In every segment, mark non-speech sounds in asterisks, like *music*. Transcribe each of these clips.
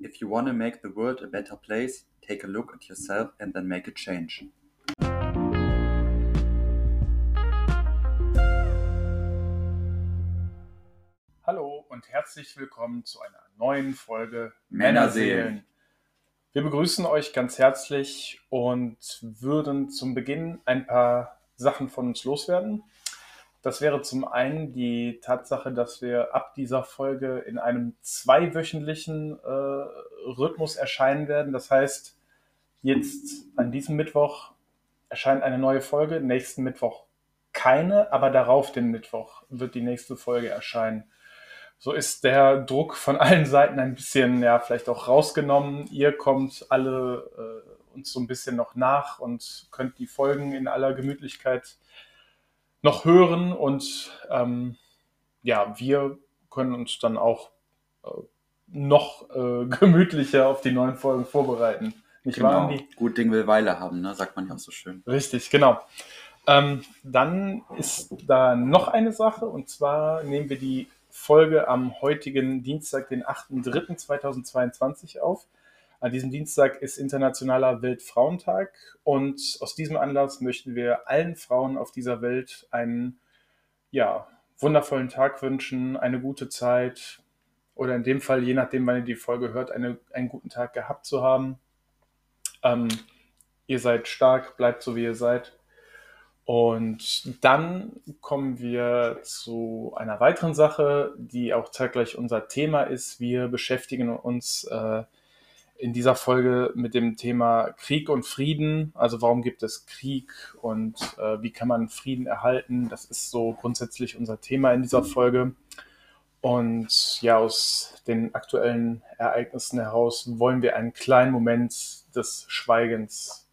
If you want to make the world a better place, take a look at yourself and then make a change. Hallo und herzlich willkommen zu einer neuen Folge Männerseelen. Männerseelen. Wir begrüßen euch ganz herzlich und würden zum Beginn ein paar Sachen von uns loswerden. Das wäre zum einen die Tatsache, dass wir ab dieser Folge in einem zweiwöchentlichen äh, Rhythmus erscheinen werden. Das heißt, jetzt an diesem Mittwoch erscheint eine neue Folge, nächsten Mittwoch keine, aber darauf den Mittwoch wird die nächste Folge erscheinen. So ist der Druck von *laughs* allen Seiten ein bisschen, ja, vielleicht auch rausgenommen. Ihr kommt alle äh, uns so ein bisschen noch nach und könnt die Folgen in aller Gemütlichkeit noch hören und ähm, ja, wir können uns dann auch äh, noch äh, *laughs* gemütlicher auf die neuen Folgen vorbereiten. Nicht wahr, Genau. Andi? Gut Ding will Weile haben, ne? sagt man ja auch so schön. Richtig, genau. Ähm, dann ist da noch eine Sache und zwar nehmen wir die Folge am heutigen Dienstag, den 8.3.2022 auf. An diesem Dienstag ist Internationaler Weltfrauentag und aus diesem Anlass möchten wir allen Frauen auf dieser Welt einen ja, wundervollen Tag wünschen, eine gute Zeit oder in dem Fall, je nachdem, wann ihr die Folge hört, eine, einen guten Tag gehabt zu haben. Ähm, ihr seid stark, bleibt so wie ihr seid. Und dann kommen wir zu einer weiteren Sache, die auch zeitgleich unser Thema ist. Wir beschäftigen uns äh, in dieser Folge mit dem Thema Krieg und Frieden. Also warum gibt es Krieg und äh, wie kann man Frieden erhalten? Das ist so grundsätzlich unser Thema in dieser Folge. Und ja, aus den aktuellen Ereignissen heraus wollen wir einen kleinen Moment des Schweigens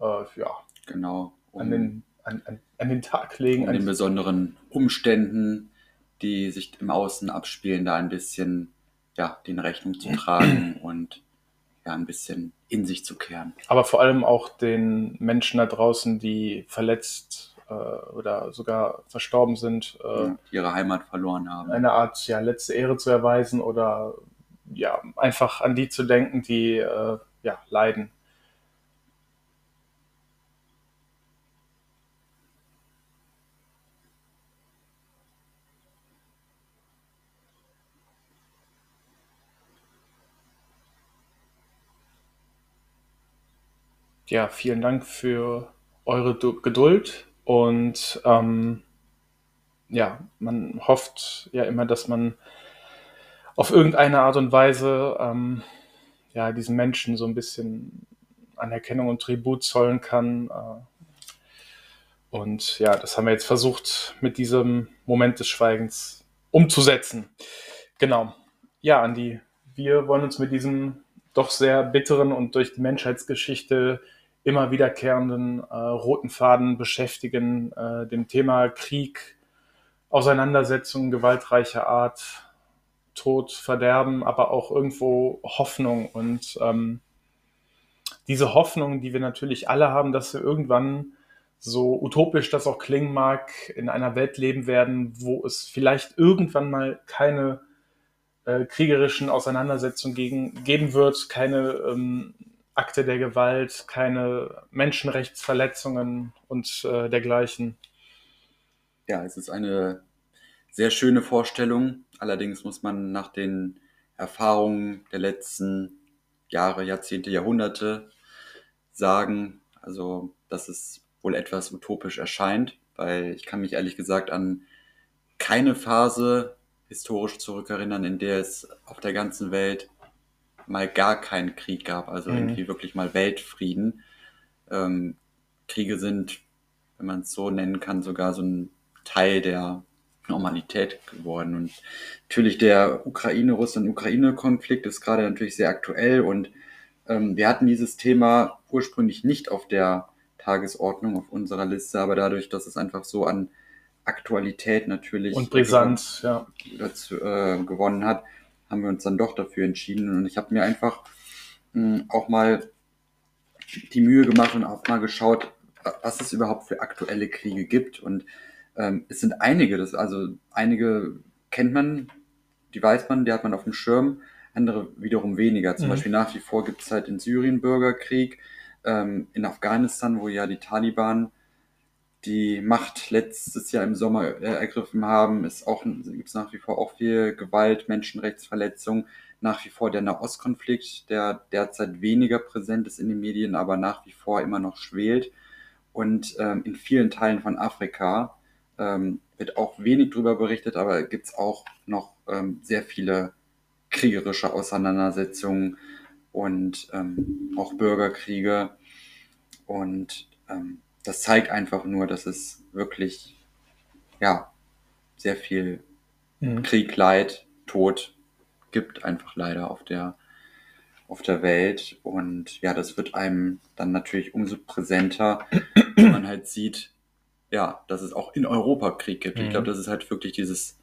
äh, ja, Genau. Um, an, den, an, an, an den Tag legen. um den An, besonderen Umständen, die sich im Außen abspielen, da ein bisschen ja, den Rechnung zu tragen und ja, ein bisschen in sich zu kehren. aber vor allem auch den Menschen da draußen, die verletzt äh, oder sogar verstorben sind, äh, ja, die ihre Heimat verloren haben. eine Art ja, letzte Ehre zu erweisen oder ja, einfach an die zu denken, die äh, ja, leiden. Ja, vielen Dank für eure Du- Geduld und ähm, ja, man hofft ja immer, dass man auf irgendeine Art und Weise ähm, ja, diesen Menschen so ein bisschen Anerkennung und Tribut zollen kann. Äh, und ja, das haben wir jetzt versucht mit diesem Moment des Schweigens umzusetzen. Genau. Ja, Andi, wir wollen uns mit diesem doch sehr bitteren und durch die Menschheitsgeschichte immer wiederkehrenden äh, roten Faden beschäftigen, äh, dem Thema Krieg, Auseinandersetzungen gewaltreicher Art, Tod, Verderben, aber auch irgendwo Hoffnung. Und ähm, diese Hoffnung, die wir natürlich alle haben, dass wir irgendwann, so utopisch das auch klingen mag, in einer Welt leben werden, wo es vielleicht irgendwann mal keine äh, kriegerischen Auseinandersetzungen gegen, geben wird, keine ähm, Akte der Gewalt, keine Menschenrechtsverletzungen und äh, dergleichen. Ja, es ist eine sehr schöne Vorstellung. Allerdings muss man nach den Erfahrungen der letzten Jahre, Jahrzehnte, Jahrhunderte sagen, also dass es wohl etwas utopisch erscheint, weil ich kann mich ehrlich gesagt an keine Phase historisch zurückerinnern, in der es auf der ganzen Welt mal gar keinen Krieg gab, also Mhm. irgendwie wirklich mal Weltfrieden. Ähm, Kriege sind, wenn man es so nennen kann, sogar so ein Teil der Normalität geworden. Und natürlich der Ukraine-Russland-Ukraine-Konflikt ist gerade natürlich sehr aktuell und ähm, wir hatten dieses Thema ursprünglich nicht auf der Tagesordnung, auf unserer Liste, aber dadurch, dass es einfach so an Aktualität natürlich Und brisant, ja. dazu, äh, gewonnen hat, haben wir uns dann doch dafür entschieden. Und ich habe mir einfach mh, auch mal die Mühe gemacht und auch mal geschaut, wa- was es überhaupt für aktuelle Kriege gibt. Und ähm, es sind einige, das, also einige kennt man, die weiß man, die hat man auf dem Schirm, andere wiederum weniger. Zum Mhm. Beispiel nach wie vor gibt es halt in Syrien Bürgerkrieg, ähm, in Afghanistan, wo ja die Taliban die Macht letztes Jahr im Sommer äh, ergriffen haben, ist auch gibt es nach wie vor auch viel Gewalt, Menschenrechtsverletzungen, nach wie vor der Nahostkonflikt, der derzeit weniger präsent ist in den Medien, aber nach wie vor immer noch schwelt. Und ähm, in vielen Teilen von Afrika ähm, wird auch wenig drüber berichtet, aber gibt es auch noch ähm, sehr viele kriegerische Auseinandersetzungen und ähm, auch Bürgerkriege. Und ähm, das zeigt einfach nur, dass es wirklich, ja, sehr viel Mhm. Krieg, Leid, Tod gibt einfach leider auf der, auf der Welt. Und ja, das wird einem dann natürlich umso präsenter, wenn man halt sieht, ja, dass es auch in Europa Krieg gibt. Ich Mhm. glaube, das ist halt wirklich dieses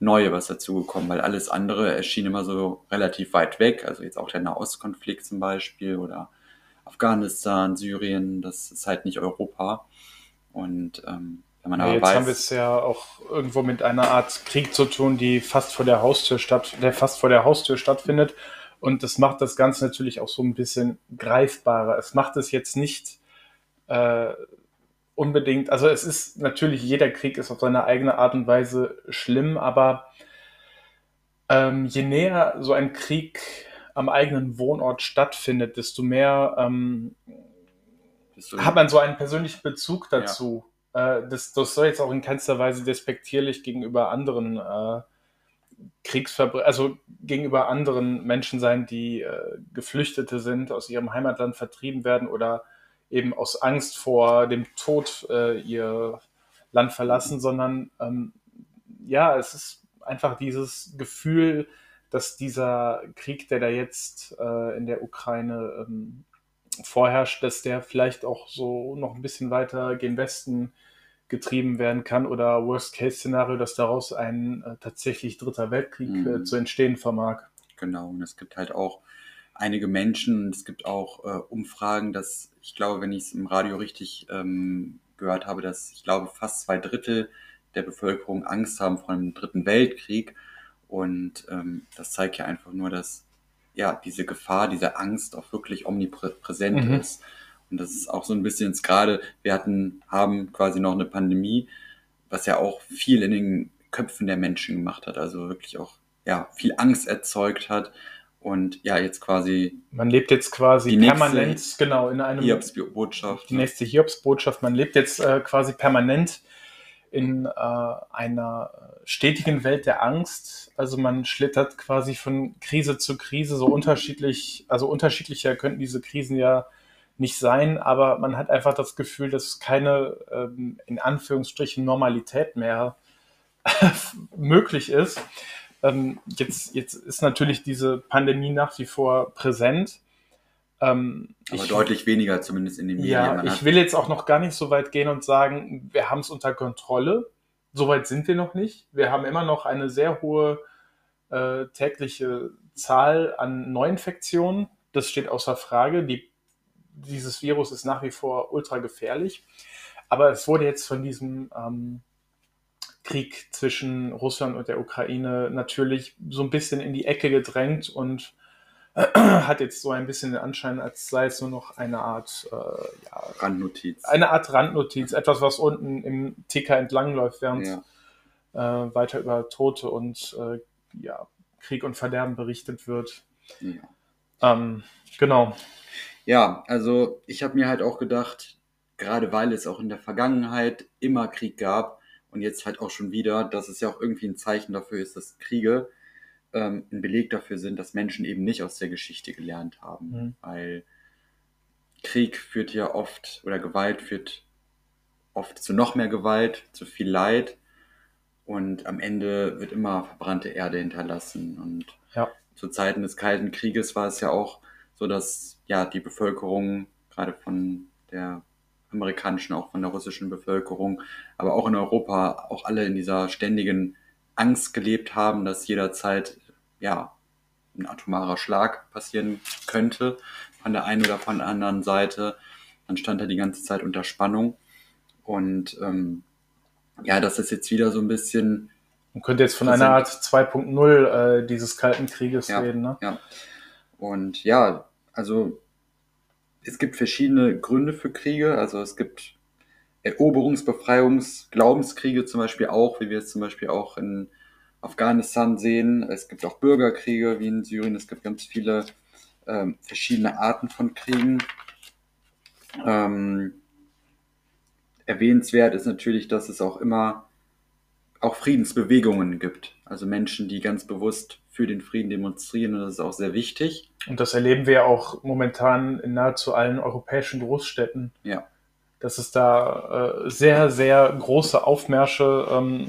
Neue, was dazugekommen, weil alles andere erschien immer so relativ weit weg. Also jetzt auch der Nahostkonflikt zum Beispiel oder Afghanistan, Syrien, das ist halt nicht Europa. Und ähm, wenn man Ja, aber jetzt weiß, haben wir es ja auch irgendwo mit einer Art Krieg zu tun, die fast vor der Haustür statt, der fast vor der Haustür stattfindet. Und das macht das Ganze natürlich auch so ein bisschen greifbarer. Es macht es jetzt nicht äh, unbedingt, also es ist natürlich, jeder Krieg ist auf seine eigene Art und Weise schlimm, aber ähm, je näher so ein Krieg am eigenen Wohnort stattfindet, desto mehr ähm, hat man so einen persönlichen Bezug dazu. Äh, das, das soll jetzt auch in keinster Weise despektierlich gegenüber anderen äh, Kriegsverbrechern, also gegenüber anderen Menschen sein, die äh, Geflüchtete sind, aus ihrem Heimatland vertrieben werden oder eben aus Angst vor dem Tod äh, ihr Land verlassen, sondern ähm, ja, es ist einfach dieses Gefühl, dass dieser Krieg, der da jetzt äh, in der Ukraine ähm, vorherrscht, dass der vielleicht auch so noch ein bisschen weiter gen Westen getrieben werden kann oder Worst-Case-Szenario, dass daraus ein äh, tatsächlich dritter Weltkrieg Mhm. äh, zu entstehen vermag. Genau, und es gibt halt auch einige Menschen, es gibt auch äh, Umfragen, dass ich glaube, wenn ich es im Radio richtig ähm, gehört habe, dass ich glaube, fast zwei Drittel der Bevölkerung Angst haben vor einem dritten Weltkrieg. Und ähm, das zeigt ja einfach nur, dass ja diese Gefahr, diese Angst auch wirklich omnipräsent Mhm. ist. Und das ist auch so ein bisschen jetzt gerade, wir hatten, haben quasi noch eine Pandemie, was ja auch viel in den Köpfen der Menschen gemacht hat, also wirklich auch ja, viel Angst erzeugt hat. Und ja, jetzt quasi Man lebt jetzt quasi nächste permanent, genau, in einem Hiobsbotschaft. die nächste Hiobsbotschaft. Man lebt jetzt äh, quasi permanent in äh, einer stetigen Welt der Angst. Also man schlittert quasi von Krise zu Krise, so unterschiedlich, also unterschiedlicher könnten diese Krisen ja nicht sein, aber man hat einfach das Gefühl, dass keine ähm, in Anführungsstrichen Normalität mehr *laughs* möglich ist. Ähm, jetzt, jetzt ist natürlich diese Pandemie nach wie vor präsent. Ähm, aber ich- deutlich weniger, zumindest in den Medien. ja, ich will jetzt auch noch gar nicht so weit gehen und sagen, wir haben es unter Kontrolle. So weit sind wir noch nicht. Wir haben immer noch eine sehr hohe äh, tägliche Zahl an Neuinfektionen. Das steht außer Frage. Die, dieses Virus ist nach wie vor ultra gefährlich. Aber es wurde jetzt von diesem ähm, Krieg zwischen Russland und der Ukraine natürlich so ein bisschen in die Ecke gedrängt und *clears throat* hat jetzt so ein bisschen den Anschein, als sei es nur noch eine Art, äh, ja, Randnotiz. eine Art Randnotiz, etwas, was unten im Ticker entlangläuft, während ja. äh, weiter über Tote und äh, ja, Krieg und Verderben berichtet wird. Ja. Ähm, genau. ja, also ich habe mir halt auch gedacht, gerade weil es auch in der Vergangenheit immer Krieg gab und jetzt halt auch schon wieder, dass es ja auch irgendwie ein Zeichen dafür ist, dass Kriege ähm, ein Beleg dafür sind, dass Menschen eben nicht aus der Geschichte gelernt haben. Mhm. Weil Krieg führt ja oft, oder Gewalt führt oft zu noch mehr Gewalt, zu viel Leid. Und am Ende wird immer verbrannte Erde hinterlassen. Und Ja. zu Zeiten des Kalten Krieges war es ja auch so, dass ja die Bevölkerung, gerade von der amerikanischen, auch von der russischen Bevölkerung, aber auch in Europa, auch alle in dieser ständigen Angst gelebt haben, dass jederzeit ja ein atomarer Schlag passieren könnte von der einen oder von der anderen Seite. Man stand da die ganze Zeit unter Spannung. Und ähm, ja, das jetzt wieder so ein bisschen Man könnte jetzt von einer Art 2.0 äh, dieses Kalten Krieges ja, reden. Ne? Ja. Und ja, also es gibt verschiedene Gründe für Kriege. Also es gibt Eroberungs-, Befreiungs-, Glaubenskriege zum Beispiel auch, wie wir es zum Beispiel auch in Afghanistan sehen. Es gibt auch Bürgerkriege wie in Syrien. Es gibt ganz viele ähm, verschiedene Arten von Kriegen. Ähm, erwähnenswert ist natürlich, dass es auch immer auch Friedensbewegungen gibt. Also Menschen, die ganz bewusst für den Frieden demonstrieren und das ist auch sehr wichtig. Und das erleben wir auch momentan in nahezu allen europäischen Großstädten. Ja. Dass es da äh, sehr, sehr große Aufmärsche ähm,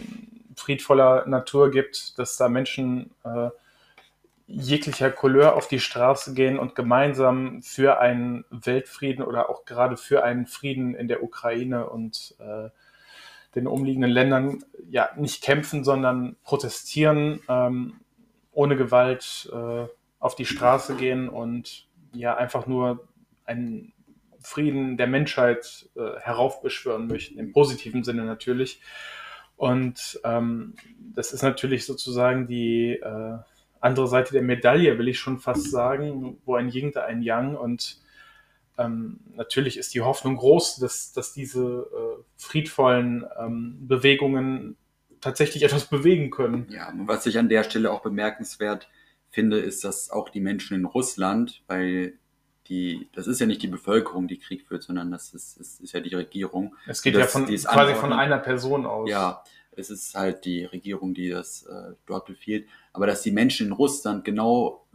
friedvoller Natur gibt, dass da Menschen äh, jeglicher Couleur auf die Straße gehen und gemeinsam für einen Weltfrieden oder auch gerade für einen Frieden in der Ukraine und äh, den umliegenden Ländern ja nicht kämpfen, sondern protestieren, ähm, ohne Gewalt äh, auf die Straße gehen und ja einfach nur einen Frieden der Menschheit äh, heraufbeschwören möchten, im positiven Sinne natürlich. Und ähm, das ist natürlich sozusagen die äh, andere Seite der Medaille, will ich schon fast sagen, wo ein Ying da ein Yang und ähm, natürlich ist die Hoffnung groß, dass, dass diese äh, friedvollen ähm, Bewegungen tatsächlich etwas bewegen können. Ja, was ich an der Stelle auch bemerkenswert finde, ist, dass auch die Menschen in Russland, weil die, das ist ja nicht die Bevölkerung, die Krieg führt, sondern das ist, ist, ist ja die Regierung. Es geht das, ja von, quasi von einer Person aus. Ja, es ist halt die Regierung, die das äh, dort befiehlt. Aber dass die Menschen in Russland genau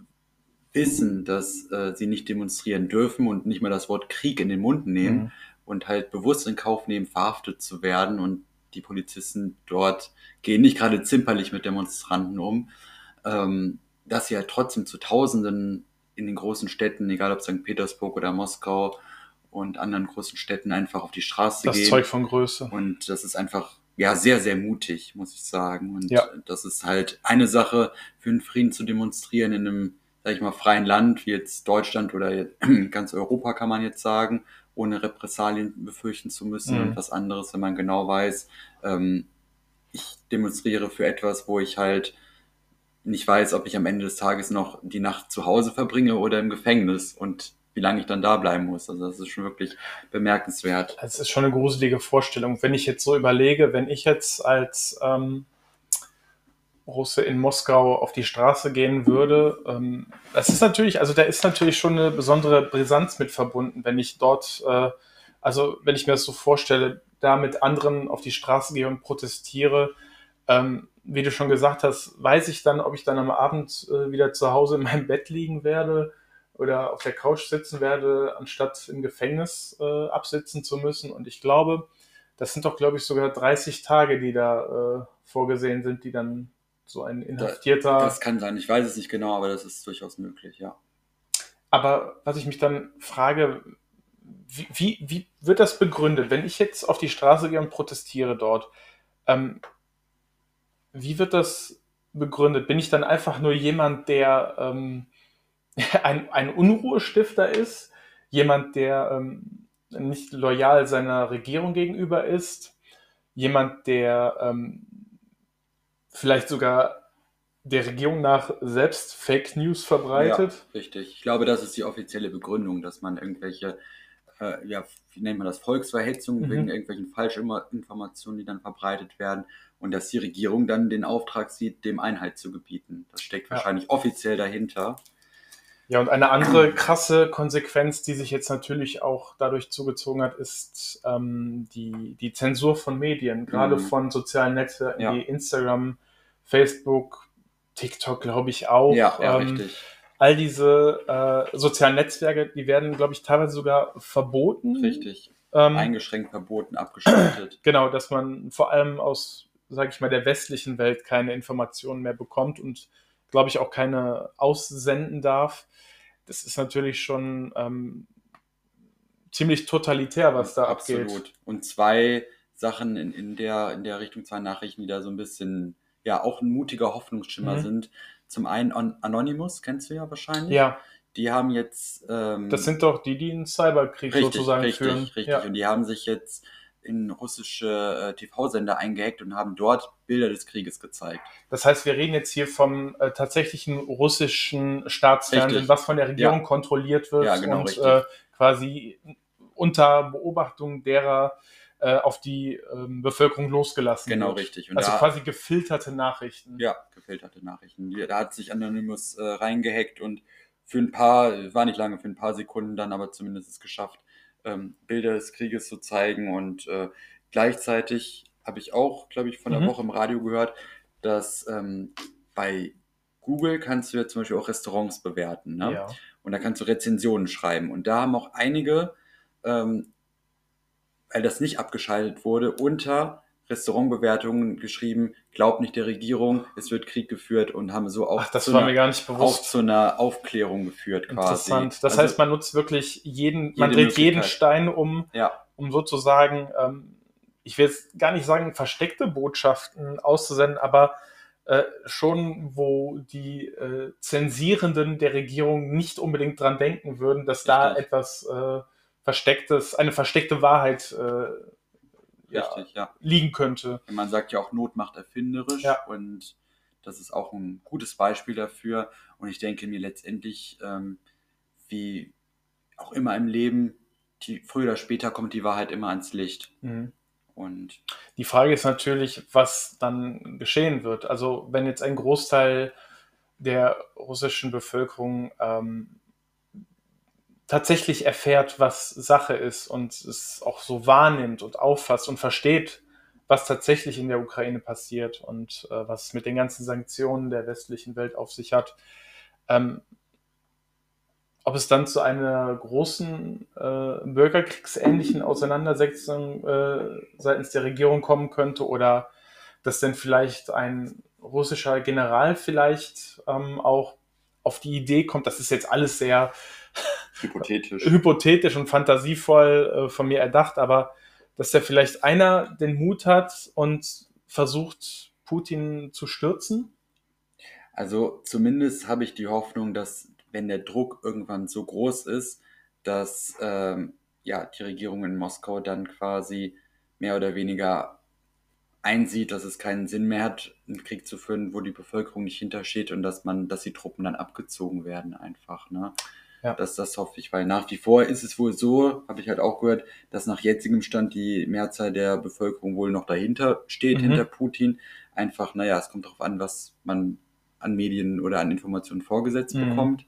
wissen, dass äh, sie nicht demonstrieren dürfen und nicht mal das Wort Krieg in den Mund nehmen mhm. und halt bewusst in Kauf nehmen, verhaftet zu werden. Und die Polizisten dort gehen nicht gerade zimperlich mit Demonstranten um, ähm, dass sie halt trotzdem zu Tausenden in den großen Städten, egal ob St. Petersburg oder Moskau und anderen großen Städten, einfach auf die Straße das gehen. Das Zeug von Größe. Und das ist einfach ja sehr, sehr mutig, muss ich sagen. Und ja. das ist halt eine Sache, für den Frieden zu demonstrieren in einem, sag ich mal, freien Land, wie jetzt Deutschland oder *clears throat* ganz Europa, kann man jetzt sagen, ohne Repressalien befürchten zu müssen. Mhm. Und was anderes, wenn man genau weiß, ähm, ich demonstriere für etwas, wo ich halt nicht weiß, ob ich am Ende des Tages noch die Nacht zu Hause verbringe oder im Gefängnis. Und wie lange ich dann da bleiben muss. Also das ist schon wirklich bemerkenswert. Es ist schon eine gruselige Vorstellung. Wenn ich jetzt so überlege, wenn ich jetzt als ähm, Russe in Moskau auf die Straße gehen würde, ähm, das ist natürlich, also da ist natürlich schon eine besondere Brisanz mit verbunden, wenn ich dort, äh, also wenn ich mir das so vorstelle, da mit anderen auf die Straße gehe und protestiere, ähm, wie du schon gesagt hast, weiß ich dann, ob ich dann am Abend äh, wieder zu Hause in meinem Bett liegen werde oder auf der Couch sitzen werde, anstatt im Gefängnis äh, absitzen zu müssen. Und ich glaube, das sind doch, glaube ich, sogar 30 Tage, die da äh, vorgesehen sind, die dann so ein Inhaftierter. Das kann sein, ich weiß es nicht genau, aber das ist durchaus möglich, ja. Aber was ich mich dann frage, wie, wie, wie wird das begründet, wenn ich jetzt auf die Straße gehe und protestiere dort? Ähm, wie wird das begründet? Bin ich dann einfach nur jemand, der ähm, *laughs* ein, ein Unruhestifter ist, jemand, der ähm, nicht loyal seiner Regierung gegenüber ist, jemand, der ähm, vielleicht sogar der Regierung nach selbst Fake News verbreitet. Ja, richtig. Ich glaube, das ist die offizielle Begründung, dass man irgendwelche, äh, ja, wie nennt man das, Volksverhetzung mhm. wegen irgendwelchen Falschinformationen, die dann verbreitet werden und dass die Regierung dann den Auftrag sieht, dem Einheit zu gebieten. Das steckt ja. wahrscheinlich offiziell dahinter. Ja, und eine andere krasse Konsequenz, die sich jetzt natürlich auch dadurch zugezogen hat, ist ähm, die, die Zensur von Medien, gerade mhm. von sozialen Netzwerken ja. wie Instagram, Facebook, TikTok, glaube ich auch. Ja, ja ähm, richtig. All diese äh, sozialen Netzwerke, die werden, glaube ich, teilweise sogar verboten. Richtig. Ähm, Eingeschränkt verboten, abgeschaltet. *clears throat* Genau, dass man vor allem aus, sage ich mal, der westlichen Welt keine Informationen mehr bekommt und glaube ich, auch keine aussenden darf. Das ist natürlich schon ähm, ziemlich totalitär, was da Absolut. abgeht. Absolut. Und zwei Sachen in, in, der, in der Richtung, zwei Nachrichten, die da so ein bisschen, ja, auch ein mutiger Hoffnungsschimmer mhm. sind. Zum einen Anonymous, kennst du ja wahrscheinlich. Ja. Die haben jetzt. Ähm, das sind doch die, die einen Cyberkrieg richtig, sozusagen richtig, führen. Richtig, richtig. Ja. Und die haben sich jetzt in russische äh, TV-Sender eingehackt und haben dort Bilder des Krieges gezeigt. Das heißt, wir reden jetzt hier vom äh, tatsächlichen russischen Staatsfernsehen, was von der Regierung Ja. kontrolliert wird Ja, genau, und äh, quasi unter Beobachtung derer äh, auf die ähm, Bevölkerung losgelassen Genau, wird. richtig. Und Also da- quasi gefilterte Nachrichten. Ja, gefilterte Nachrichten. Da hat sich Anonymous äh, reingehackt und für ein paar, war nicht lange, für ein paar Sekunden dann aber zumindest es geschafft, ähm, Bilder des Krieges zu zeigen. Und äh, gleichzeitig habe ich auch, glaube ich, von der Mhm. Woche im Radio gehört, dass ähm, bei Google kannst du ja zum Beispiel auch Restaurants bewerten. Ne? Ja. Und da kannst du Rezensionen schreiben. Und da haben auch einige, ähm, weil das nicht abgeschaltet wurde, unter Restaurantbewertungen geschrieben, glaubt nicht der Regierung, es wird Krieg geführt und haben so auch, Ach, das zu, war einer, mir gar nicht auch bewusst. zu einer Aufklärung geführt quasi. Interessant. Das Also, heißt, man nutzt wirklich jeden, man dreht jeden. Stein um, ja, um sozusagen, ähm, ich will jetzt gar nicht sagen, versteckte Botschaften auszusenden, aber äh, schon, wo die äh, Zensierenden der Regierung nicht unbedingt dran denken würden, dass da Richtig. etwas äh, Verstecktes, eine versteckte Wahrheit äh, richtig, ja. liegen könnte. Man sagt ja auch, Not macht erfinderisch Ja. und das ist auch ein gutes Beispiel dafür. Und ich denke mir letztendlich, ähm, wie auch immer im Leben, die, früher oder später kommt die Wahrheit immer ans Licht. Mhm. Und Die Frage ist natürlich, was dann geschehen wird. Also wenn jetzt ein Großteil der russischen Bevölkerung ähm, tatsächlich erfährt, was Sache ist und es auch so wahrnimmt und auffasst und versteht, was tatsächlich in der Ukraine passiert und äh, was mit den ganzen Sanktionen der westlichen Welt auf sich hat, ähm, ob es dann zu einer großen äh, bürgerkriegsähnlichen Auseinandersetzung äh, seitens der Regierung kommen könnte oder dass denn vielleicht ein russischer General vielleicht ähm, auch auf die Idee kommt, das ist jetzt alles sehr hypothetisch. hypothetisch und fantasievoll äh, von mir erdacht, aber dass da vielleicht einer den Mut hat und versucht, Putin zu stürzen. Also zumindest habe ich die Hoffnung, dass wenn der Druck irgendwann so groß ist, dass ähm, ja, die Regierung in Moskau dann quasi mehr oder weniger einsieht, dass es keinen Sinn mehr hat, einen Krieg zu führen, wo die Bevölkerung nicht hintersteht und dass man, dass die Truppen dann abgezogen werden einfach. Ne? Ja. Das, das hoffe ich, weil nach wie vor ist es wohl so, habe ich halt auch gehört, dass nach jetzigem Stand die Mehrzahl der Bevölkerung wohl noch dahinter steht, Mhm. hinter Putin. Einfach, naja, es kommt darauf an, was man an Medien oder an Informationen vorgesetzt Mhm. bekommt.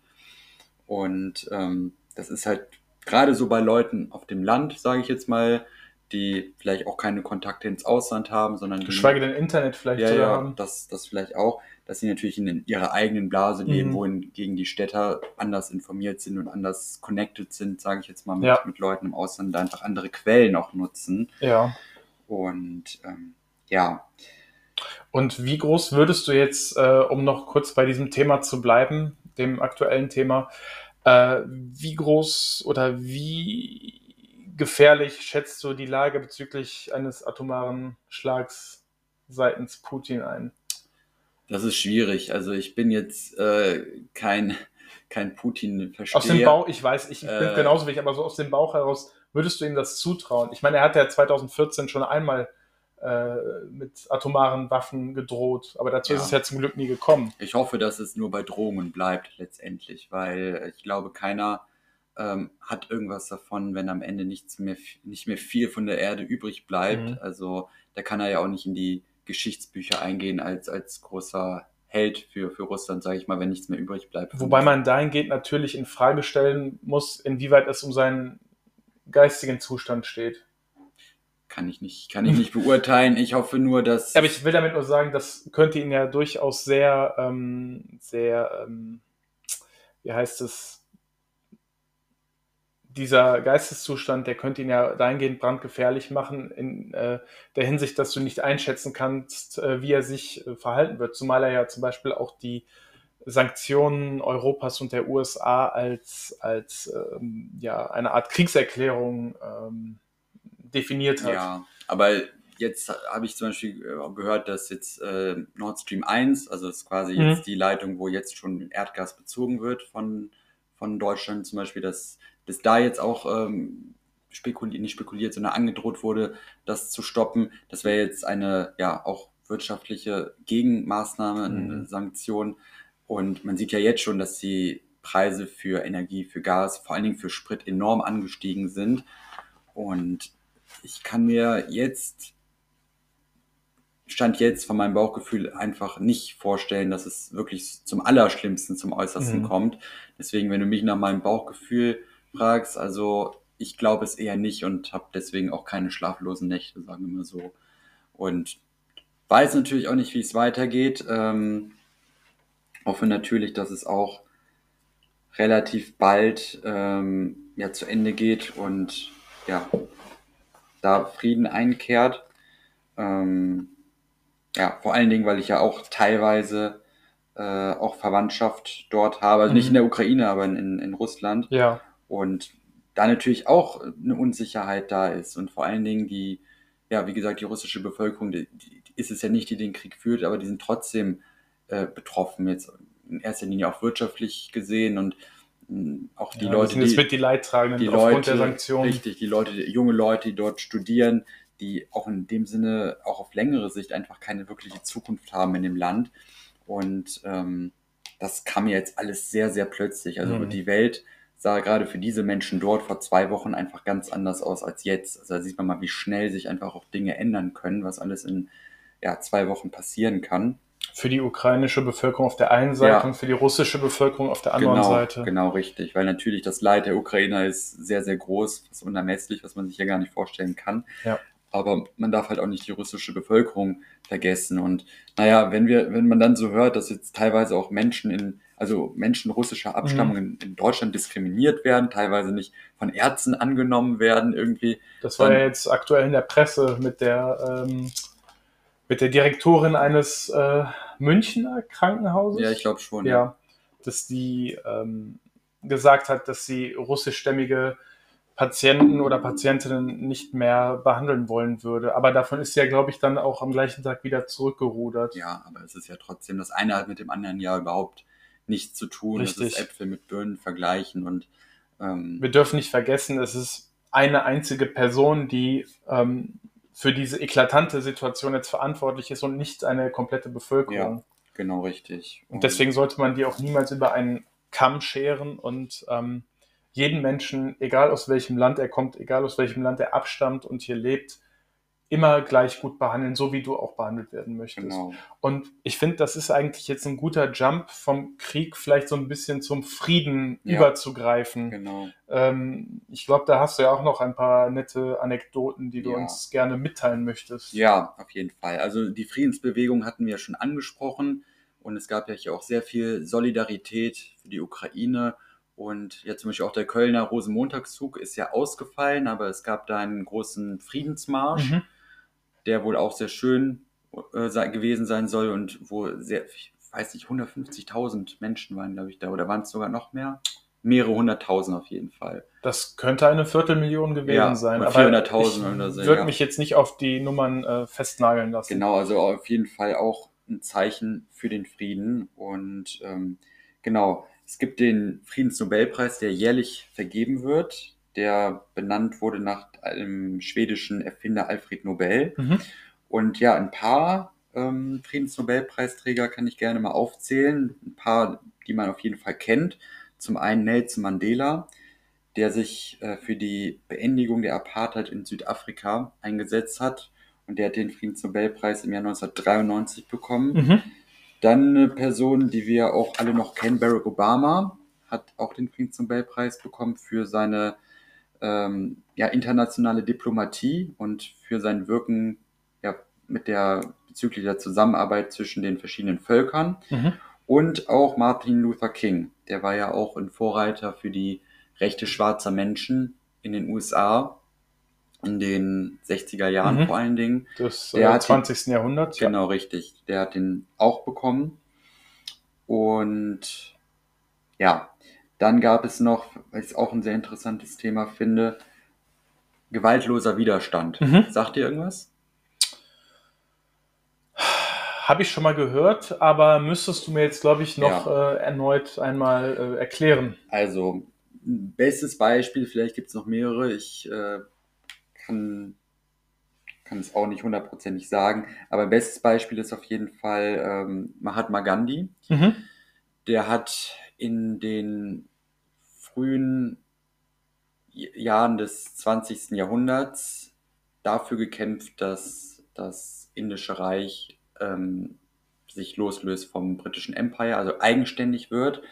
Und ähm, das ist halt gerade so bei Leuten auf dem Land, sage ich jetzt mal, die vielleicht auch keine Kontakte ins Ausland haben, sondern Geschweige denn Internet vielleicht ja, ja, haben. das, das vielleicht auch, dass sie natürlich in ihrer eigenen Blase Mhm. leben, wohingegen die Städter anders informiert sind und anders connected sind, sage ich jetzt mal, mit, Ja. mit Leuten im Ausland, da einfach andere Quellen auch nutzen. Ja. Und ähm, ja, Und wie groß würdest du jetzt, äh, um noch kurz bei diesem Thema zu bleiben, dem aktuellen Thema, äh, wie groß oder wie gefährlich schätzt du die Lage bezüglich eines atomaren Schlags seitens Putin ein? das ist schwierig. Also ich bin jetzt äh, kein, kein Putin-Versteher. Aus dem Bauch, ich weiß, ich bin Äh, genauso wie ich, aber so aus dem Bauch heraus, würdest du ihm das zutrauen? Ich meine, er hat ja 2014 schon einmal äh, mit atomaren Waffen gedroht, aber dazu ist Ja. es ja zum Glück nie gekommen. Ich hoffe, dass es nur bei Drohungen bleibt letztendlich, weil ich glaube, keiner ähm, hat irgendwas davon, wenn am Ende nichts mehr, nicht mehr viel von der Erde übrig bleibt. Mhm. Also da kann er ja auch nicht in die Geschichtsbücher eingehen als, als großer Held für, für Russland, sage ich mal, wenn nichts mehr übrig bleibt. Wobei man dahingehend natürlich in Frage stellen muss, inwieweit es um seinen geistigen Zustand steht. kann ich nicht, kann ich nicht beurteilen. Ich hoffe nur, dass Aber ich will damit nur sagen, das könnte ihn ja durchaus sehr, ähm, sehr, ähm, wie heißt es, dieser Geisteszustand, der könnte ihn ja dahingehend brandgefährlich machen, in äh, der Hinsicht, dass du nicht einschätzen kannst, äh, wie er sich äh, verhalten wird. Zumal er ja zum Beispiel auch die Sanktionen Europas und der USA als, als ähm, ja, eine Art Kriegserklärung ähm, definiert hat. Ja, aber jetzt habe ich zum Beispiel äh, gehört, dass jetzt äh, Nord Stream 1, also das ist quasi Mhm. jetzt die Leitung, wo jetzt schon Erdgas bezogen wird von, von Deutschland zum Beispiel, dass, dass da jetzt auch ähm, spekuliert, nicht spekuliert, sondern angedroht wurde, das zu stoppen. Das wäre jetzt eine ja auch wirtschaftliche Gegenmaßnahme, eine mhm. Sanktion. Und man sieht ja jetzt schon, dass die Preise für Energie, für Gas, vor allen Dingen für Sprit enorm angestiegen sind. Und ich kann mir jetzt, stand jetzt von meinem Bauchgefühl einfach nicht vorstellen, dass es wirklich zum Allerschlimmsten, zum Äußersten mhm. kommt. Deswegen, wenn du mich nach meinem Bauchgefühl fragst, also ich glaube es eher nicht und habe deswegen auch keine schlaflosen Nächte, sagen wir mal so. Und weiß natürlich auch nicht, wie es weitergeht. Ähm, hoffe natürlich, dass es auch relativ bald ähm, ja, zu Ende geht und ja, da Frieden einkehrt. Ähm, ja, vor allen Dingen, weil ich ja auch teilweise äh, auch Verwandtschaft dort habe, also mhm. nicht in der Ukraine, aber in, in Russland. Ja. Und da natürlich auch eine Unsicherheit da ist und vor allen Dingen die, ja, wie gesagt, die russische Bevölkerung, die, die ist es ja nicht, die den Krieg führt, aber die sind trotzdem äh, betroffen, jetzt in erster Linie auch wirtschaftlich gesehen und auch die ja, Leute, die, mit die Leidtragenden die aufgrund Leute, der Sanktionen. Richtig, die Leute, die junge Leute, die dort studieren, die auch in dem Sinne auch auf längere Sicht einfach keine wirkliche Zukunft haben in dem Land. Und ähm, das kam mir jetzt alles sehr, sehr plötzlich. Also mhm. die Welt sah gerade für diese Menschen dort vor zwei Wochen einfach ganz anders aus als jetzt. Also da sieht man mal, wie schnell sich einfach auch Dinge ändern können, was alles in ja, zwei Wochen passieren kann für die ukrainische Bevölkerung auf der einen Seite ja. und für die russische Bevölkerung auf der anderen genau, Seite. Genau, richtig. Weil natürlich das Leid der Ukrainer ist sehr, sehr groß, was unermesslich, was man sich ja gar nicht vorstellen kann. Ja. Aber man darf halt auch nicht die russische Bevölkerung vergessen. Und naja, wenn wir, wenn man dann so hört, dass jetzt teilweise auch Menschen in, also Menschen russischer Abstammung mhm. in, in, Deutschland diskriminiert werden, teilweise nicht von Ärzten angenommen werden, irgendwie. Das war ja jetzt aktuell in der Presse mit der ähm, mit der Direktorin eines äh, Münchner Krankenhauses. Ja, ich glaube schon. Ja, ja, dass die ähm, gesagt hat, dass sie russischstämmige Patienten oder Patientinnen nicht mehr behandeln wollen würde. Aber davon ist sie ja, glaube ich, dann auch am gleichen Tag wieder zurückgerudert. Ja, aber es ist ja trotzdem, das eine hat mit dem anderen ja überhaupt nichts zu tun. Richtig. Das ist Äpfel mit Birnen vergleichen und ähm, wir dürfen nicht vergessen, es ist eine einzige Person, die ähm, für diese eklatante Situation jetzt verantwortlich ist und nicht eine komplette Bevölkerung. Ja, genau richtig. Und deswegen sollte man die auch niemals über einen Kamm scheren und ähm, jeden Menschen, egal aus welchem Land er kommt, egal aus welchem Land er abstammt und hier lebt, immer gleich gut behandeln, so wie du auch behandelt werden möchtest. Genau. Und ich finde, das ist eigentlich jetzt ein guter Jump vom Krieg vielleicht so ein bisschen zum Frieden ja, überzugreifen. Genau. Ähm, ich glaube, da hast du ja auch noch ein paar nette Anekdoten, die du ja. uns gerne mitteilen möchtest. Ja, auf jeden Fall. Also die Friedensbewegung hatten wir schon angesprochen und es gab ja hier auch sehr viel Solidarität für die Ukraine. Und ja, zum Beispiel auch der Kölner Rosenmontagszug ist ja ausgefallen, aber es gab da einen großen Friedensmarsch. Mhm der wohl auch sehr schön äh, gewesen sein soll und wo sehr, ich weiß nicht, 150.000 Menschen waren, glaube ich, da. Oder waren es sogar noch mehr? Mehrere hunderttausend auf jeden Fall. Das könnte eine Viertelmillion gewesen ja, sein. 400.000 oder so. Ich würde ja. mich jetzt nicht auf die Nummern äh, festnageln lassen. Genau, also auf jeden Fall auch ein Zeichen für den Frieden. Und ähm, genau, es gibt den Friedensnobelpreis, der jährlich vergeben wird der benannt wurde nach einem schwedischen Erfinder Alfred Nobel. Mhm. Und ja, ein paar ähm, Friedensnobelpreisträger kann ich gerne mal aufzählen. Ein paar, die man auf jeden Fall kennt. Zum einen Nelson Mandela, der sich äh, für die Beendigung der Apartheid in Südafrika eingesetzt hat. Und der hat den Friedensnobelpreis im Jahr 1993 bekommen. Mhm. Dann eine Person, die wir auch alle noch kennen, Barack Obama, hat auch den Friedensnobelpreis bekommen für seine ähm, ja, internationale Diplomatie und für sein Wirken ja, mit der bezüglich der Zusammenarbeit zwischen den verschiedenen Völkern. Mhm. Und auch Martin Luther King, der war ja auch ein Vorreiter für die Rechte schwarzer Menschen in den USA in den 60er Jahren mhm. vor allen Dingen. Des der äh, 20. Den, Jahrhunderts. Genau, ja. richtig. Der hat den auch bekommen. Und ja, dann gab es noch, weil ich es auch ein sehr interessantes Thema finde, gewaltloser Widerstand. Mhm. Sagt ihr irgendwas? Habe ich schon mal gehört, aber müsstest du mir jetzt, glaube ich, noch ja. äh, erneut einmal äh, erklären. Also, bestes Beispiel, vielleicht gibt es noch mehrere, ich äh, kann, kann es auch nicht hundertprozentig sagen, aber bestes Beispiel ist auf jeden Fall ähm, Mahatma Gandhi. Mhm. Der hat in den frühen Jahren des 20. Jahrhunderts dafür gekämpft, dass das Indische Reich ähm, sich loslöst vom britischen Empire, also eigenständig wird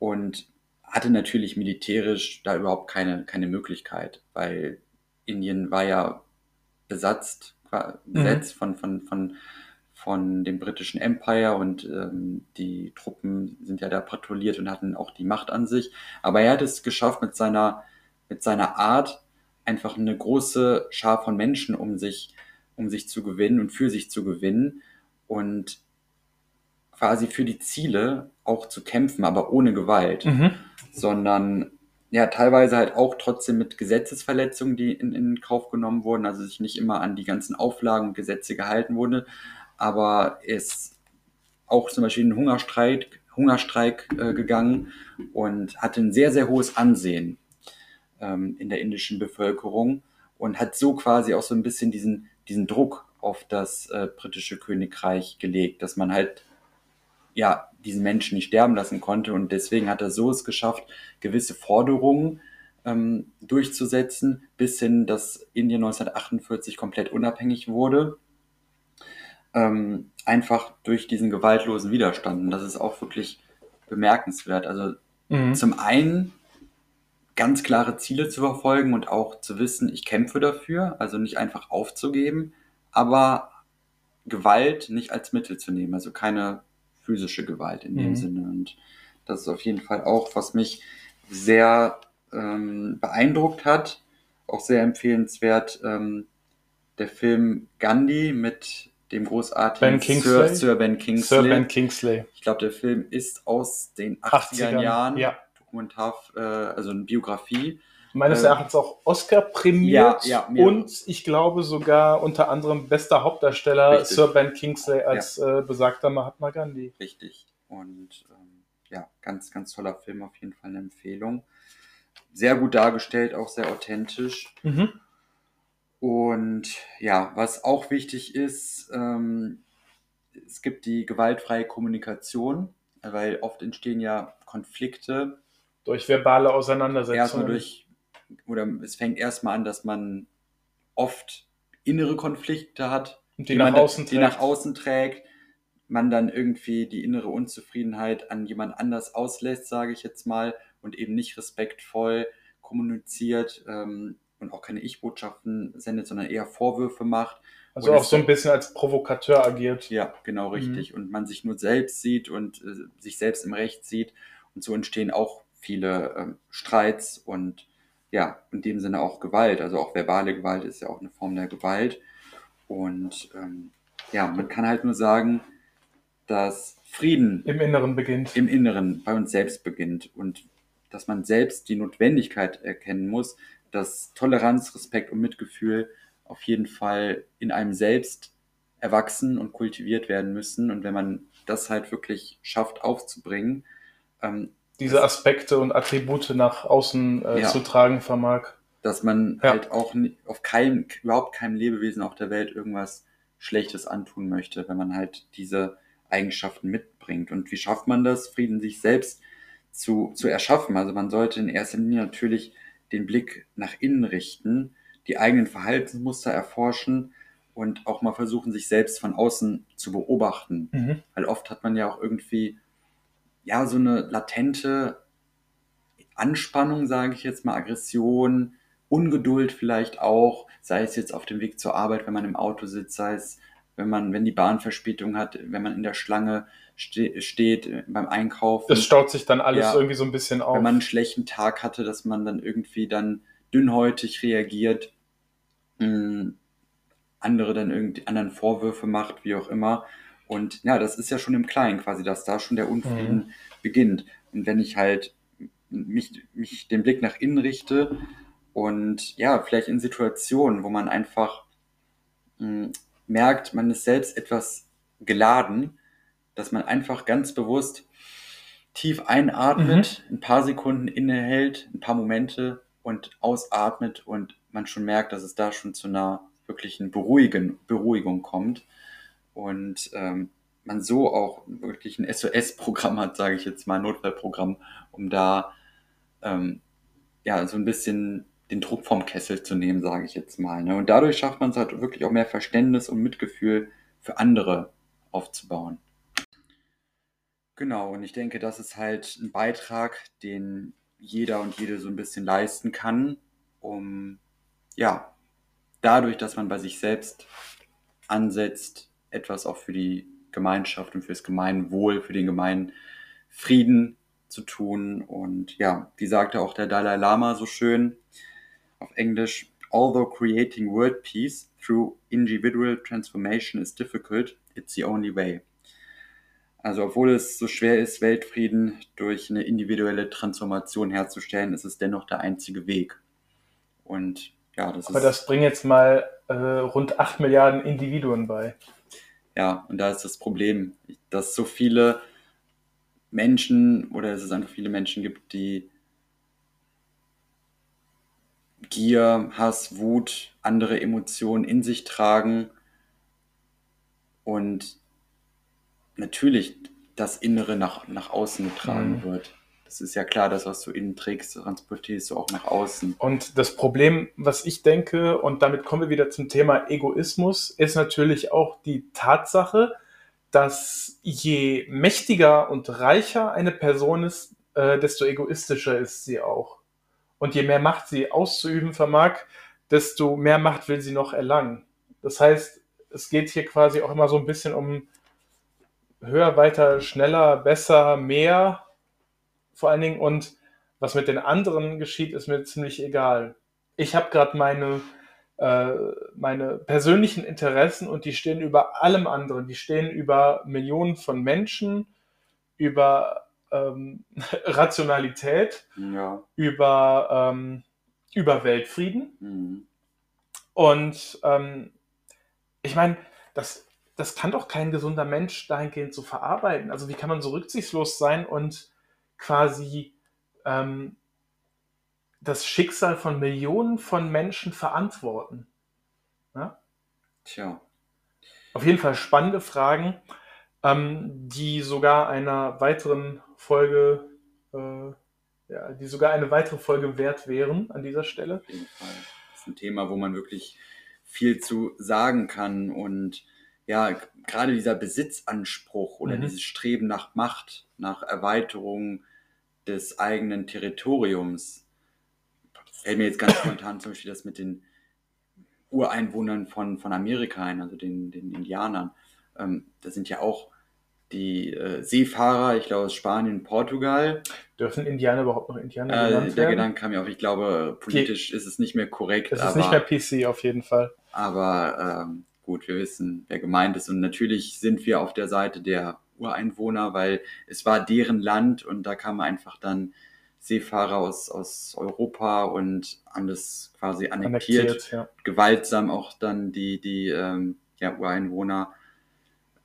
und hatte natürlich militärisch da überhaupt keine, keine Möglichkeit, weil Indien war ja besatzt, besetzt mhm. von, von, von, von dem britischen Empire und ähm, die Truppen sind ja da patrouilliert und hatten auch die Macht an sich. Aber er hat es geschafft, mit seiner, mit seiner Art einfach eine große Schar von Menschen um sich, um sich zu gewinnen und für sich zu gewinnen und quasi für die Ziele auch zu kämpfen, aber ohne Gewalt, mhm. sondern ja, teilweise halt auch trotzdem mit Gesetzesverletzungen, die in, in Kauf genommen wurden, also sich nicht immer an die ganzen Auflagen und Gesetze gehalten wurde, aber es auch zum Beispiel einen Hungerstreik, Hungerstreik äh, gegangen und hatte ein sehr, sehr hohes Ansehen ähm, in der indischen Bevölkerung und hat so quasi auch so ein bisschen diesen, diesen Druck auf das äh, britische Königreich gelegt, dass man halt ja, diesen Menschen nicht sterben lassen konnte. Und deswegen hat er so es geschafft, gewisse Forderungen ähm, durchzusetzen, bis hin, dass Indien 1948 komplett unabhängig wurde. Ähm, einfach durch diesen gewaltlosen Widerstand. Und das ist auch wirklich bemerkenswert. Also mhm. zum einen ganz klare Ziele zu verfolgen und auch zu wissen, ich kämpfe dafür, also nicht einfach aufzugeben, aber Gewalt nicht als Mittel zu nehmen, also keine physische Gewalt in dem mhm. Sinne. Und das ist auf jeden Fall auch, was mich sehr ähm, beeindruckt hat, auch sehr empfehlenswert. Ähm, der Film Gandhi mit dem großartigen ben Sir, Sir, Ben Kingsley. Sir Ben Kingsley. Ich glaube, der Film ist aus den 80er 80ern, Jahren. Ja. Dokumentar, äh, also eine Biografie meines äh, Erachtens auch Oscar prämiert ja, ja, und ich glaube sogar unter anderem bester Hauptdarsteller Richtig. Sir Ben Kingsley als ja. äh, besagter Mahatma Gandhi. Richtig. Und ähm, ja, ganz, ganz toller Film, auf jeden Fall eine Empfehlung. Sehr gut dargestellt, auch sehr authentisch. Mhm. Und ja, was auch wichtig ist, ähm, es gibt die gewaltfreie Kommunikation, weil oft entstehen ja Konflikte. Durch verbale Auseinandersetzungen. Erstmal durch oder es fängt erstmal an, dass man oft innere Konflikte hat, die, die, nach, man, außen die nach außen trägt, man dann irgendwie die innere Unzufriedenheit an jemand anders auslässt, sage ich jetzt mal, und eben nicht respektvoll kommuniziert ähm, und auch keine Ich-Botschaften sendet, sondern eher Vorwürfe macht. Also auch so ein bisschen als Provokateur agiert. Ja, genau richtig. Mhm. Und man sich nur selbst sieht und äh, sich selbst im Recht sieht. Und so entstehen auch viele ähm, Streits und ja, in dem Sinne auch Gewalt. Also auch verbale Gewalt ist ja auch eine Form der Gewalt. Und ähm, ja, man kann halt nur sagen, dass Frieden im Inneren beginnt. Im Inneren bei uns selbst beginnt und dass man selbst die Notwendigkeit erkennen muss, dass Toleranz, Respekt und Mitgefühl auf jeden Fall in einem selbst erwachsen und kultiviert werden müssen. Und wenn man das halt wirklich schafft aufzubringen, ähm, diese Aspekte und Attribute nach außen äh, ja. zu tragen vermag. Dass man ja. halt auch auf keinem, überhaupt keinem Lebewesen auf der Welt irgendwas Schlechtes antun möchte, wenn man halt diese Eigenschaften mitbringt. Und wie schafft man das, Frieden sich selbst zu, zu erschaffen? Also man sollte in erster Linie natürlich den Blick nach innen richten, die eigenen Verhaltensmuster erforschen und auch mal versuchen, sich selbst von außen zu beobachten. Mhm. Weil oft hat man ja auch irgendwie ja, so eine latente Anspannung, sage ich jetzt mal, Aggression, Ungeduld vielleicht auch, sei es jetzt auf dem Weg zur Arbeit, wenn man im Auto sitzt, sei es, wenn man, wenn die Bahn Verspätung hat, wenn man in der Schlange ste steht äh, beim Einkaufen. Das staut sich dann alles ja, irgendwie so ein bisschen auf. Wenn man einen schlechten Tag hatte, dass man dann irgendwie dann dünnhäutig reagiert, mh, hm, andere dann irgendwie anderen Vorwürfe macht, wie auch immer. Und ja, das ist ja schon im Kleinen quasi, dass da schon der Unfrieden mhm. beginnt. Und wenn ich halt mich, mich den Blick nach innen richte und ja, vielleicht in Situationen, wo man einfach mh, hm, merkt, man ist selbst etwas geladen, dass man einfach ganz bewusst tief einatmet, ein paar Sekunden innehält, ein paar Momente und ausatmet und man schon merkt, dass es da schon zu einer wirklichen Beruhigen, Beruhigung kommt und ähm, man so auch wirklich ein SOS-Programm hat, sage ich jetzt mal, ein Notfallprogramm, um da ähm, ja so ein bisschen den Druck vom Kessel zu nehmen, sage ich jetzt mal. Ne? Und dadurch schafft man es halt wirklich auch mehr Verständnis und Mitgefühl für andere aufzubauen. Genau, und ich denke, das ist halt ein Beitrag, den jeder und jede so ein bisschen leisten kann, um ja, dadurch, dass man bei sich selbst ansetzt, etwas auch für die Gemeinschaft und fürs Gemeinwohl, für den gemeinen Frieden zu tun. Und ja, wie sagte auch der Dalai Lama so schön auf Englisch, although creating world peace through individual transformation is difficult, it's the only way. Also obwohl es so schwer ist, Weltfrieden durch eine individuelle Transformation herzustellen, ist es dennoch der einzige Weg. Und ja, das Aber ist. das bringen jetzt mal äh, rund 8 Milliarden Individuen bei. Ja, und da ist das Problem, dass so viele Menschen oder dass es einfach viele Menschen gibt, die Gier, Hass, Wut, andere Emotionen in sich tragen und natürlich das Innere nach, nach außen getragen Mhm. wird. Das ist ja klar, das, was du innen trägst, transportierst du auch nach außen. Und das Problem, was ich denke, und damit kommen wir wieder zum Thema Egoismus, ist natürlich auch die Tatsache, dass je mächtiger und reicher eine Person ist, äh, desto egoistischer ist sie auch. Und je mehr Macht sie auszuüben vermag, desto mehr Macht will sie noch erlangen. Das heißt, es geht hier quasi auch immer so ein bisschen um höher, weiter, schneller, besser, mehr vor allen Dingen. Und was mit den anderen geschieht, ist mir ziemlich egal. Ich habe gerade meine, äh, meine persönlichen Interessen und die stehen über allem anderen. Die stehen über Millionen von Menschen, über ähm, *laughs* Rationalität, Ja. über, ähm, über Weltfrieden. Mhm. Und ähm, ich meine, das, das kann doch kein gesunder Mensch dahingehend so verarbeiten. Also wie kann man so rücksichtslos sein und quasi ähm, das Schicksal von Millionen von Menschen verantworten? Ja? Tja. Auf jeden Fall spannende Fragen, ähm, die sogar einer weiteren Folge, äh, ja, die sogar eine weitere Folge wert wären an dieser Stelle. Auf jeden Fall. Das ist ein Thema, wo man wirklich viel zu sagen kann. Und ja, gerade dieser Besitzanspruch oder Mhm. dieses Streben nach Macht, nach Erweiterung des eigenen Territoriums, fällt mir jetzt ganz spontan zum Beispiel das mit den Ureinwohnern von, von Amerika ein, also den, den Indianern. Ähm, das sind ja auch die äh, Seefahrer, ich glaube aus Spanien, Portugal, Dürfen Indianer überhaupt noch Indianer äh, genannt der werden? Gedanke kam mir auf. Ich glaube, politisch ist es nicht mehr korrekt. Es ist aber, nicht mehr PC auf jeden Fall. aber ähm, gut, wir wissen, wer gemeint ist. Und natürlich sind wir auf der Seite der Ureinwohner, weil es war deren Land und da kamen einfach dann Seefahrer aus, aus Europa und haben das quasi annektiert. Annektiert, ja. Gewaltsam auch dann die, die ähm, ja, Ureinwohner.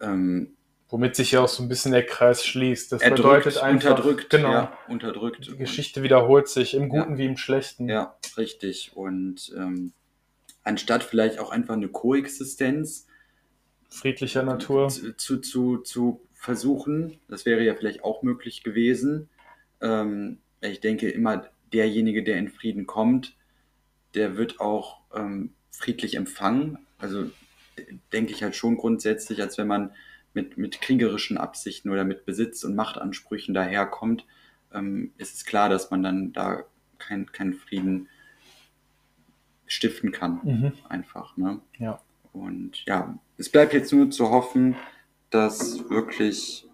Ähm, Womit sich ja auch so ein bisschen der Kreis schließt. Das erdrückt, bedeutet einfach, unterdrückt, genau, ja, unterdrückt. die Geschichte wiederholt sich, im Guten Ja. wie im Schlechten. Ja, richtig. Und ähm, anstatt vielleicht auch einfach eine Koexistenz Friedlicher Natur. zu, zu, zu, zu versuchen, das wäre ja vielleicht auch möglich gewesen. Ähm, ich denke immer, derjenige, der in Frieden kommt, der wird auch ähm, friedlich empfangen. Also denke ich halt schon grundsätzlich, als wenn man mit, mit kriegerischen Absichten oder mit Besitz- und Machtansprüchen daherkommt, ähm, ist es klar, dass man dann da keinen keinen Frieden stiften kann. Mhm. Einfach. Ne? Ja. Und ja, es bleibt jetzt nur zu hoffen, dass wirklich,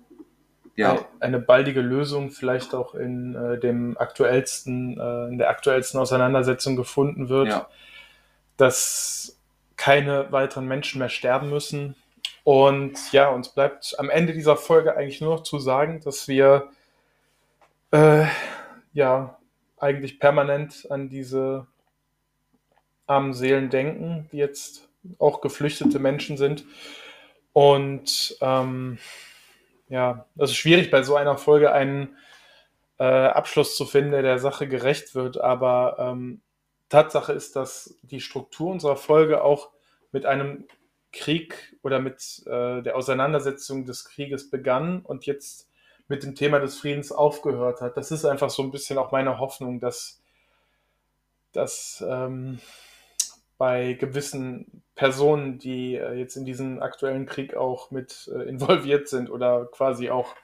ja, Ein- Eine baldige Lösung vielleicht auch in äh, dem aktuellsten, äh, in der aktuellsten Auseinandersetzung gefunden wird, ja, dass keine weiteren Menschen mehr sterben müssen. Und ja, uns bleibt am Ende dieser Folge eigentlich nur noch zu sagen, dass wir äh, ja eigentlich permanent an diese armen Seelen denken, die jetzt auch geflüchtete Menschen sind. Und ähm, ja, das ist schwierig bei so einer Folge einen äh, Abschluss zu finden, der der Sache gerecht wird. Aber ähm, Tatsache ist, dass die Struktur unserer Folge auch mit einem Krieg oder mit äh, der Auseinandersetzung des Krieges begann und jetzt mit dem Thema des Friedens aufgehört hat. Das ist einfach so ein bisschen auch meine Hoffnung, dass, dass ähm, bei gewissen Personen, die äh, jetzt in diesem aktuellen Krieg auch mit äh, involviert sind oder quasi auch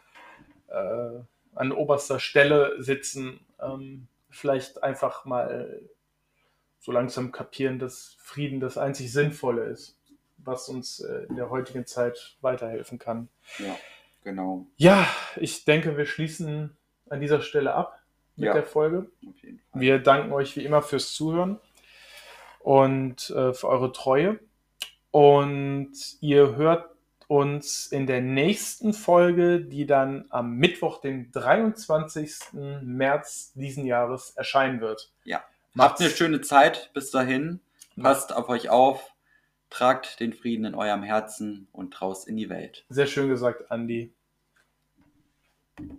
äh, an oberster Stelle sitzen, ähm, vielleicht einfach mal so langsam kapieren, dass Frieden das einzig Sinnvolle ist, was uns äh, in der heutigen Zeit weiterhelfen kann. Ja, genau. Ja, ich denke, wir schließen an dieser Stelle ab mit Ja. der Folge. Wir danken euch wie immer fürs Zuhören und äh, für eure Treue. Und ihr hört uns in der nächsten Folge, die dann am Mittwoch, den 23. März diesen Jahres erscheinen wird. Ja. Macht's- Habt eine schöne Zeit bis dahin. Passt auf euch auf. Tragt den Frieden in eurem Herzen und raus in die Welt. Sehr schön gesagt, Andi.